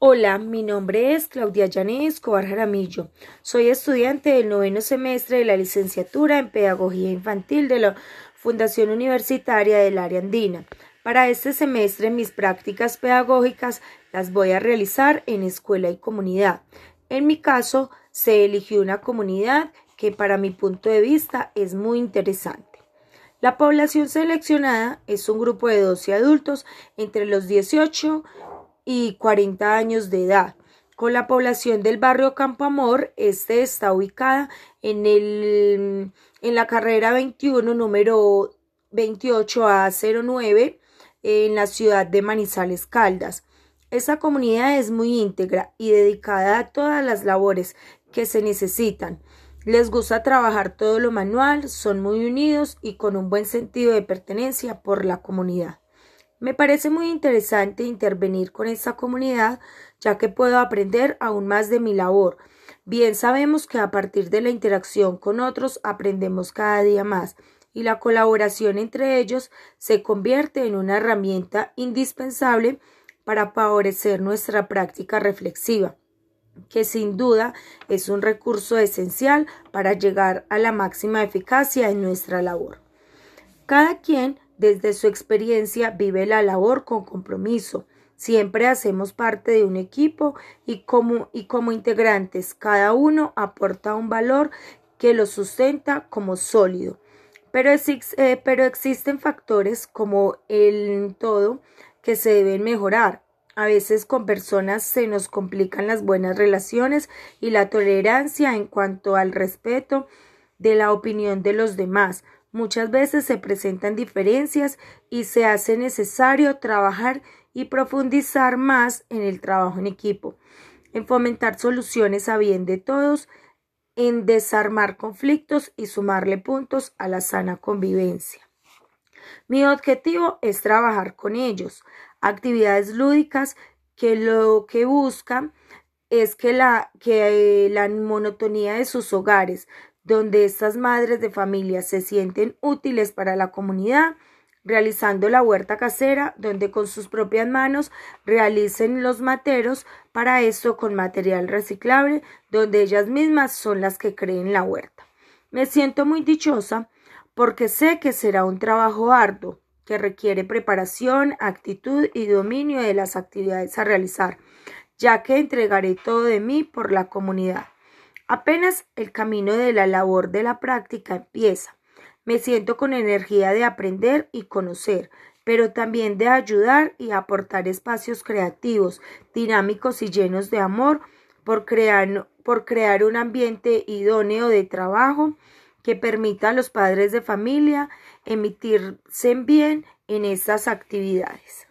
Hola, mi nombre es Claudia Yané Escobar Jaramillo. Soy estudiante del noveno semestre de la licenciatura en Pedagogía Infantil de la Fundación Universitaria del Área Andina. Para este semestre mis prácticas pedagógicas las voy a realizar en escuela y comunidad. En mi caso, se eligió una comunidad que para mi punto de vista es muy interesante. La población seleccionada es un grupo de 12 adultos entre los 18 y 40 años de edad. Con la población del barrio Campo Amor, este está ubicada en, el, en la carrera 21, número 28A09, en la ciudad de Manizales Caldas. Esta comunidad es muy íntegra y dedicada a todas las labores que se necesitan. Les gusta trabajar todo lo manual, son muy unidos y con un buen sentido de pertenencia por la comunidad. Me parece muy interesante intervenir con esta comunidad ya que puedo aprender aún más de mi labor. Bien sabemos que a partir de la interacción con otros aprendemos cada día más y la colaboración entre ellos se convierte en una herramienta indispensable para favorecer nuestra práctica reflexiva, que sin duda es un recurso esencial para llegar a la máxima eficacia en nuestra labor. Cada quien desde su experiencia vive la labor con compromiso. Siempre hacemos parte de un equipo y como, y como integrantes cada uno aporta un valor que lo sustenta como sólido. Pero, eh, pero existen factores como el todo que se deben mejorar. A veces con personas se nos complican las buenas relaciones y la tolerancia en cuanto al respeto de la opinión de los demás. Muchas veces se presentan diferencias y se hace necesario trabajar y profundizar más en el trabajo en equipo, en fomentar soluciones a bien de todos, en desarmar conflictos y sumarle puntos a la sana convivencia. Mi objetivo es trabajar con ellos, actividades lúdicas que lo que buscan es que la, que la monotonía de sus hogares donde estas madres de familia se sienten útiles para la comunidad, realizando la huerta casera, donde con sus propias manos realicen los materos, para esto con material reciclable, donde ellas mismas son las que creen la huerta. Me siento muy dichosa porque sé que será un trabajo arduo, que requiere preparación, actitud y dominio de las actividades a realizar, ya que entregaré todo de mí por la comunidad. Apenas el camino de la labor de la práctica empieza. Me siento con energía de aprender y conocer, pero también de ayudar y aportar espacios creativos, dinámicos y llenos de amor por crear, por crear un ambiente idóneo de trabajo que permita a los padres de familia emitirse bien en estas actividades.